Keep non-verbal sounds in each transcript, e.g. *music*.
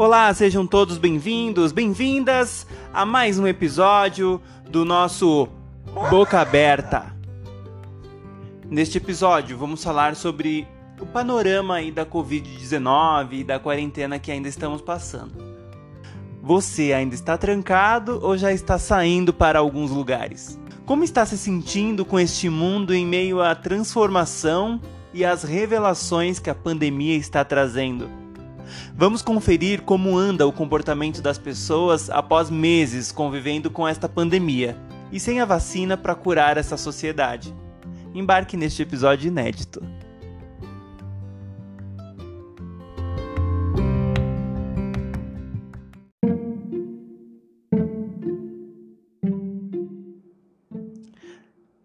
Olá, sejam todos bem-vindos, bem-vindas a mais um episódio do nosso Boca Aberta. Neste episódio, vamos falar sobre o panorama aí da Covid-19 e da quarentena que ainda estamos passando. Você ainda está trancado ou já está saindo para alguns lugares? Como está se sentindo com este mundo em meio à transformação e às revelações que a pandemia está trazendo? Vamos conferir como anda o comportamento das pessoas após meses convivendo com esta pandemia e sem a vacina para curar essa sociedade. Embarque neste episódio inédito.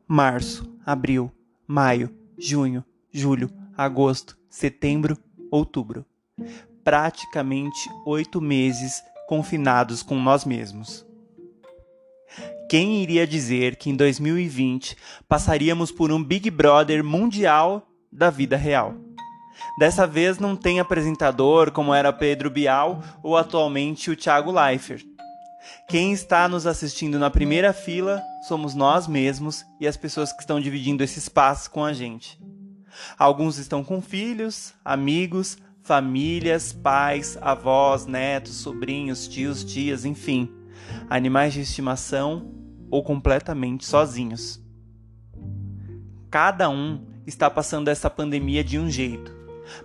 Março, abril, maio, junho, julho, agosto, setembro, outubro. Praticamente oito meses confinados com nós mesmos. Quem iria dizer que em 2020 passaríamos por um Big Brother mundial da vida real? Dessa vez não tem apresentador como era Pedro Bial ou atualmente o Thiago Leifert. Quem está nos assistindo na primeira fila somos nós mesmos e as pessoas que estão dividindo esse espaço com a gente. Alguns estão com filhos, amigos, famílias, pais, avós, netos, sobrinhos, tios, tias, enfim, animais de estimação ou completamente sozinhos. Cada um está passando essa pandemia de um jeito,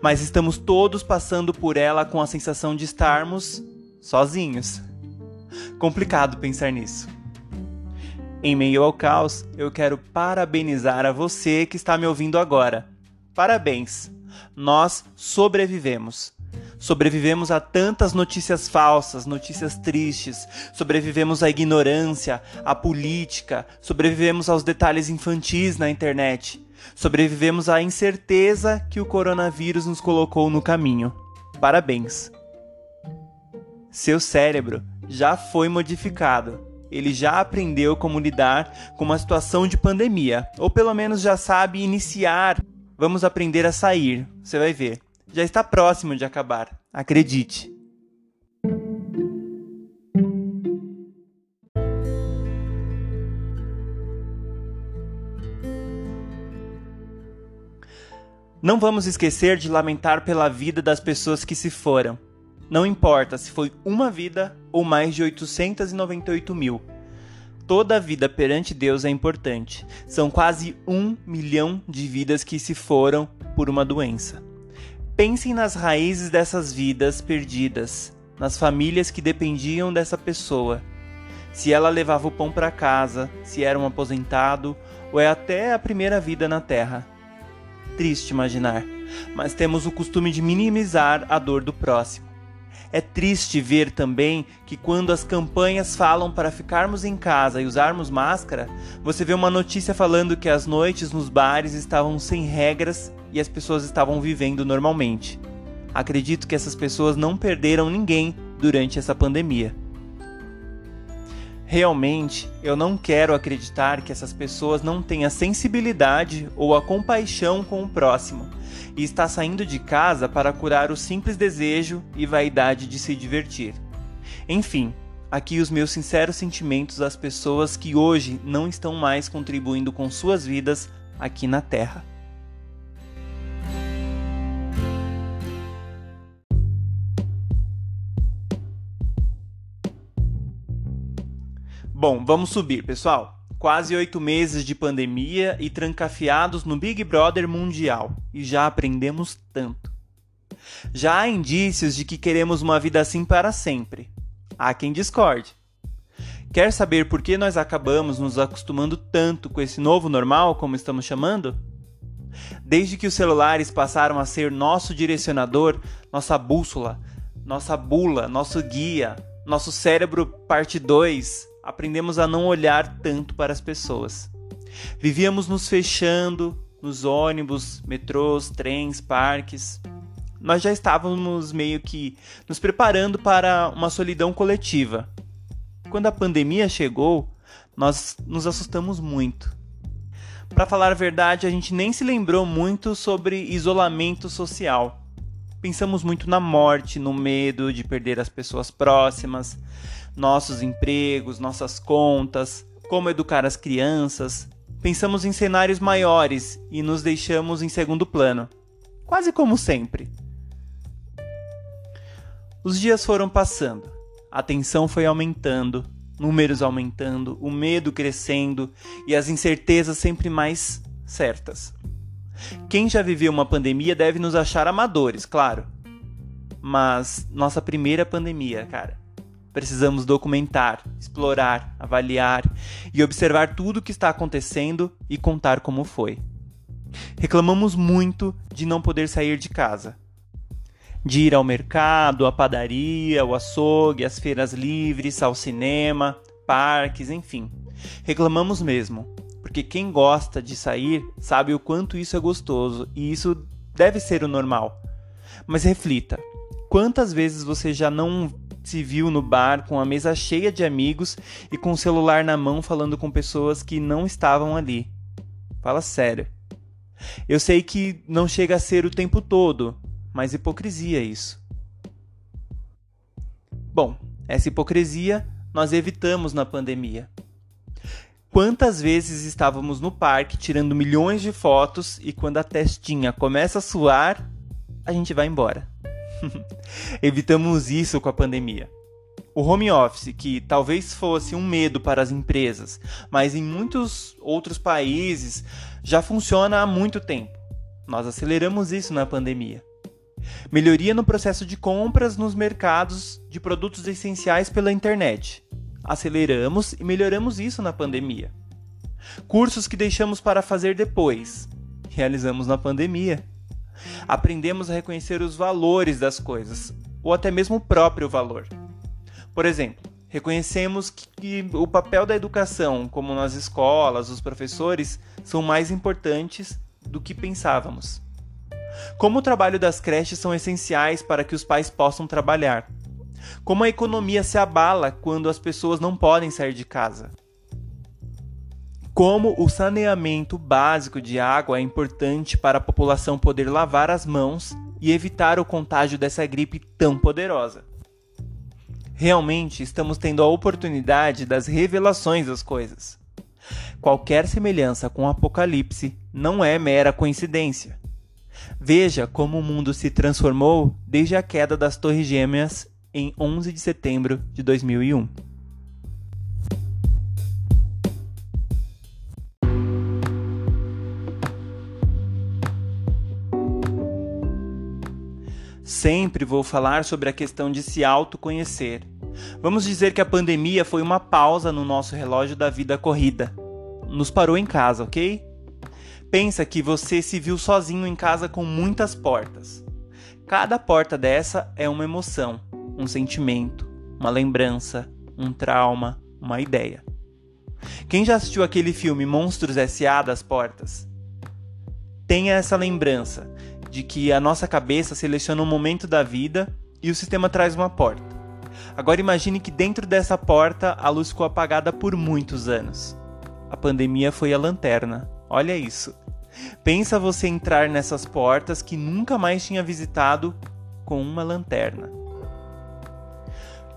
mas estamos todos passando por ela com a sensação de estarmos sozinhos. Complicado pensar nisso. Em meio ao caos, eu quero parabenizar a você que está me ouvindo agora. Parabéns! Nós sobrevivemos. Sobrevivemos a tantas notícias falsas, notícias tristes, sobrevivemos à ignorância, à política, sobrevivemos aos detalhes infantis na internet, sobrevivemos à incerteza que o coronavírus nos colocou no caminho. Parabéns! Seu cérebro já foi modificado. Ele já aprendeu como lidar com uma situação de pandemia, ou pelo menos já sabe iniciar. Vamos aprender a sair, você vai ver já está próximo de acabar. Acredite. Não vamos esquecer de lamentar pela vida das pessoas que se foram. Não importa se foi uma vida ou mais de 898 mil. Toda vida perante Deus é importante. São quase um milhão de vidas que se foram por uma doença. Pensem nas raízes dessas vidas perdidas, nas famílias que dependiam dessa pessoa. Se ela levava o pão para casa, se era um aposentado ou é até a primeira vida na Terra. Triste imaginar, mas temos o costume de minimizar a dor do próximo. É triste ver também que quando as campanhas falam para ficarmos em casa e usarmos máscara, você vê uma notícia falando que as noites nos bares estavam sem regras e as pessoas estavam vivendo normalmente. Acredito que essas pessoas não perderam ninguém durante essa pandemia. Realmente, eu não quero acreditar que essas pessoas não têm a sensibilidade ou a compaixão com o próximo e está saindo de casa para curar o simples desejo e vaidade de se divertir. Enfim, aqui os meus sinceros sentimentos às pessoas que hoje não estão mais contribuindo com suas vidas aqui na Terra. Bom, vamos subir, pessoal. Quase oito meses de pandemia e trancafiados no Big Brother mundial. E já aprendemos tanto. Já há indícios de que queremos uma vida assim para sempre. Há quem discorde. Quer saber por que nós acabamos nos acostumando tanto com esse novo normal, como estamos chamando? Desde que os celulares passaram a ser nosso direcionador, nossa bússola, nossa bula, nosso guia, nosso cérebro parte 2, aprendemos a não olhar tanto para as pessoas. Vivíamos nos fechando nos ônibus, metrôs, trens, parques. Nós já estávamos meio que nos preparando para uma solidão coletiva. Quando a pandemia chegou, nós nos assustamos muito. Para falar a verdade, a gente nem se lembrou muito sobre isolamento social. Pensamos muito na morte, no medo de perder as pessoas próximas, nossos empregos, nossas contas, como educar as crianças. Pensamos em cenários maiores e nos deixamos em segundo plano, quase como sempre. Os dias foram passando, a tensão foi aumentando, números aumentando, o medo crescendo e as incertezas sempre mais certas. Quem já viveu uma pandemia deve nos achar amadores, claro. Mas nossa primeira pandemia, cara. Precisamos documentar, explorar, avaliar e observar tudo o que está acontecendo e contar como foi. Reclamamos muito de não poder sair de casa, de ir ao mercado, à padaria, ao açougue, às feiras livres, ao cinema, parques, enfim. Reclamamos mesmo, porque quem gosta de sair sabe o quanto isso é gostoso e isso deve ser o normal. Mas reflita: quantas vezes você já não se viu no bar com a mesa cheia de amigos e com o celular na mão falando com pessoas que não estavam ali? Fala sério. Eu sei que não chega a ser o tempo todo, mas hipocrisia isso. Bom, essa hipocrisia nós evitamos na pandemia. Quantas vezes estávamos no parque tirando milhões de fotos e quando a testinha começa a suar, a gente vai embora. *laughs* Evitamos isso com a pandemia. O home office, que talvez fosse um medo para as empresas, mas em muitos outros países já funciona há muito tempo. Nós aceleramos isso na pandemia. Melhoria no processo de compras nos mercados de produtos essenciais pela internet aceleramos e melhoramos isso na pandemia. Cursos que deixamos para fazer depois, realizamos na pandemia. Aprendemos a reconhecer os valores das coisas, ou até mesmo o próprio valor. Por exemplo, reconhecemos que o papel da educação, como nas escolas, os professores, são mais importantes do que pensávamos. Como o trabalho das creches são essenciais para que os pais possam trabalhar como a economia se abala quando as pessoas não podem sair de casa. Como o saneamento básico de água é importante para a população poder lavar as mãos e evitar o contágio dessa gripe tão poderosa. Realmente estamos tendo a oportunidade das revelações das coisas. Qualquer semelhança com o Apocalipse não é mera coincidência. Veja como o mundo se transformou desde a queda das Torres Gêmeas em 11 de setembro de 2001. Sempre vou falar sobre a questão de se autoconhecer. Vamos dizer que a pandemia foi uma pausa no nosso relógio da vida corrida. Nos parou em casa, ok? Pensa que você se viu sozinho em casa com muitas portas. Cada porta dessa é uma emoção, um sentimento, uma lembrança, um trauma, uma ideia. Quem já assistiu aquele filme Monstros S.A. das Portas? Tenha essa lembrança de que a nossa cabeça seleciona um momento da vida e o sistema traz uma porta. Agora imagine que dentro dessa porta a luz ficou apagada por muitos anos. A pandemia foi a lanterna. Olha isso. Pensa você entrar nessas portas que nunca mais tinha visitado com uma lanterna.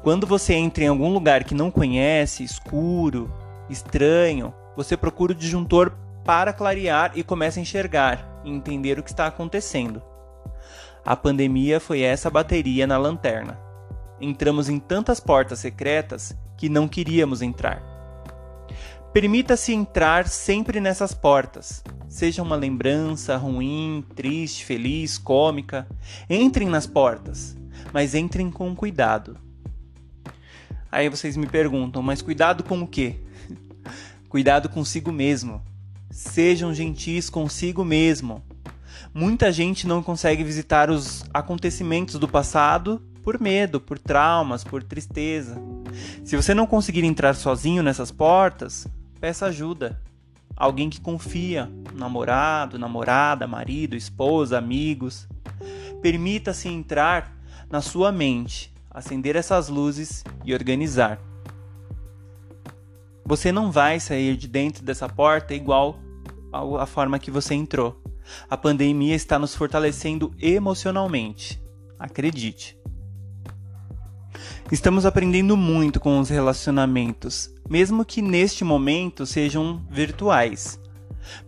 Quando você entra em algum lugar que não conhece, escuro, estranho, você procura o disjuntor para clarear e começa a enxergar e entender o que está acontecendo. A pandemia foi essa bateria na lanterna. Entramos em tantas portas secretas que não queríamos entrar. Permita-se entrar sempre nessas portas, seja uma lembrança ruim, triste, feliz, cômica. Entrem nas portas, mas entrem com cuidado. Aí vocês me perguntam, mas cuidado com o quê? *laughs* cuidado consigo mesmo. Sejam gentis consigo mesmo. Muita gente não consegue visitar os acontecimentos do passado por medo, por traumas, por tristeza. Se você não conseguir entrar sozinho nessas portas, peça ajuda. Alguém que confia, namorado, namorada, marido, esposa, amigos. Permita-se entrar na sua mente acender essas luzes e organizar. Você não vai sair de dentro dessa porta igual à forma que você entrou. A pandemia está nos fortalecendo emocionalmente. Acredite. Estamos aprendendo muito com os relacionamentos, mesmo que neste momento sejam virtuais.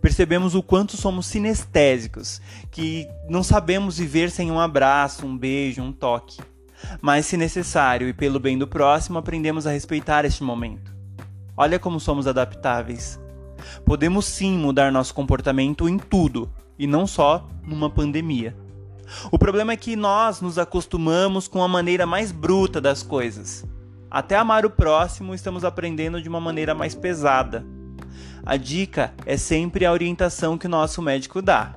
Percebemos o quanto somos sinestésicos, que não sabemos viver sem um abraço, um beijo, um toque. Mas, se necessário e pelo bem do próximo, aprendemos a respeitar este momento. Olha como somos adaptáveis. Podemos sim mudar nosso comportamento em tudo, e não só numa pandemia. O problema é que nós nos acostumamos com a maneira mais bruta das coisas. Até amar o próximo estamos aprendendo de uma maneira mais pesada. A dica é sempre a orientação que o nosso médico dá.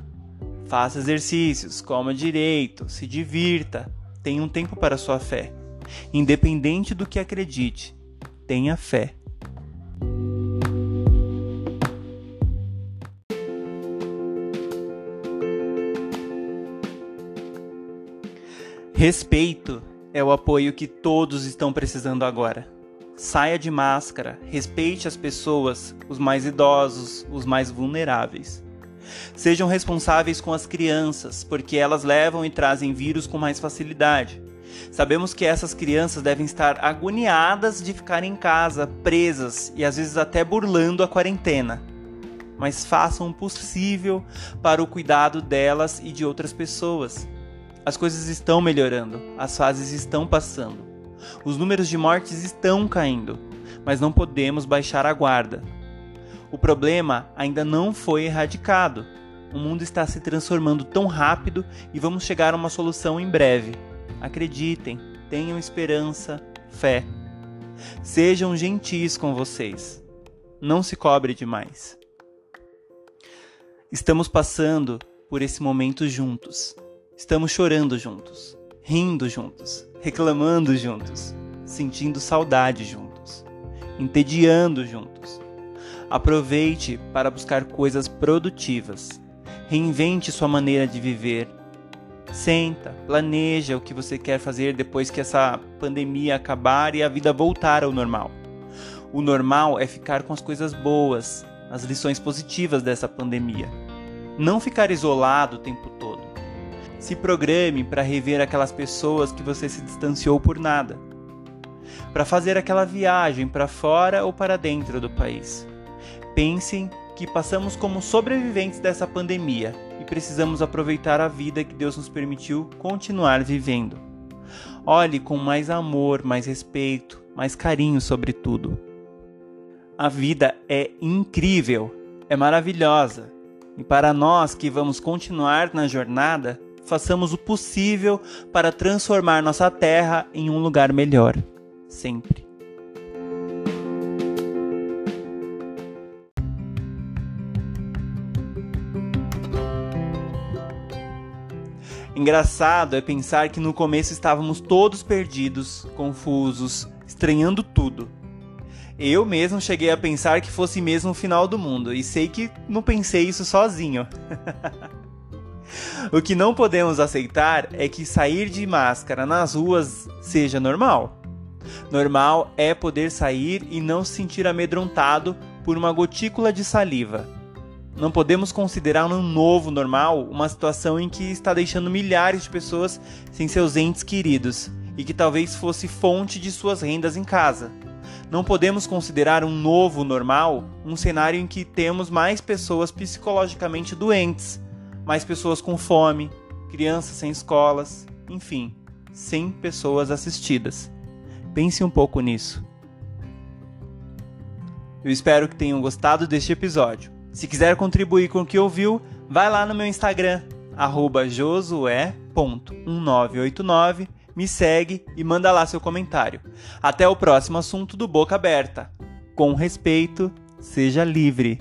Faça exercícios, coma direito, se divirta, tenha um tempo para sua fé. Independente do que acredite, tenha fé. Respeito é o apoio que todos estão precisando agora. Saia de máscara, respeite as pessoas, os mais idosos, os mais vulneráveis. Sejam responsáveis com as crianças, porque elas levam e trazem vírus com mais facilidade. Sabemos que essas crianças devem estar agoniadas de ficar em casa, presas e às vezes até burlando a quarentena. Mas façam o possível para o cuidado delas e de outras pessoas. As coisas estão melhorando, as fases estão passando. Os números de mortes estão caindo, mas não podemos baixar a guarda. O problema ainda não foi erradicado. O mundo está se transformando tão rápido e vamos chegar a uma solução em breve. Acreditem, tenham esperança, fé. Sejam gentis com vocês. Não se cobre demais. Estamos passando por esse momento juntos. Estamos chorando juntos, rindo juntos, reclamando juntos, sentindo saudade juntos, entediando juntos. Aproveite para buscar coisas produtivas. Reinvente sua maneira de viver. Senta, planeja o que você quer fazer depois que essa pandemia acabar e a vida voltar ao normal. O normal é ficar com as coisas boas, as lições positivas dessa pandemia. Não ficar isolado o tempo todo se programe para rever aquelas pessoas que você se distanciou por nada. Para fazer aquela viagem para fora ou para dentro do país. Pensem que passamos como sobreviventes dessa pandemia e precisamos aproveitar a vida que Deus nos permitiu continuar vivendo. Olhe com mais amor, mais respeito, mais carinho sobre tudo. A vida é incrível, é maravilhosa. E para nós que vamos continuar na jornada, façamos o possível para transformar nossa terra em um lugar melhor. Sempre. Engraçado é pensar que no começo estávamos todos perdidos, confusos, estranhando tudo. Eu mesmo cheguei a pensar que fosse mesmo o final do mundo, e sei que não pensei isso sozinho. *laughs* *laughs* O que não podemos aceitar é que sair de máscara nas ruas seja normal. Normal é poder sair e não se sentir amedrontado por uma gotícula de saliva. Não podemos considerar um novo normal uma situação em que está deixando milhares de pessoas sem seus entes queridos e que talvez fosse fonte de suas rendas em casa. Não podemos considerar um novo normal um cenário em que temos mais pessoas psicologicamente doentes mais pessoas com fome, crianças sem escolas, enfim, sem pessoas assistidas. Pense um pouco nisso. Eu espero que tenham gostado deste episódio. Se quiser contribuir com o que ouviu, vai lá no meu Instagram, josué.1989, me segue e manda lá seu comentário. Até o próximo assunto do Boca Aberta. Com respeito, seja livre.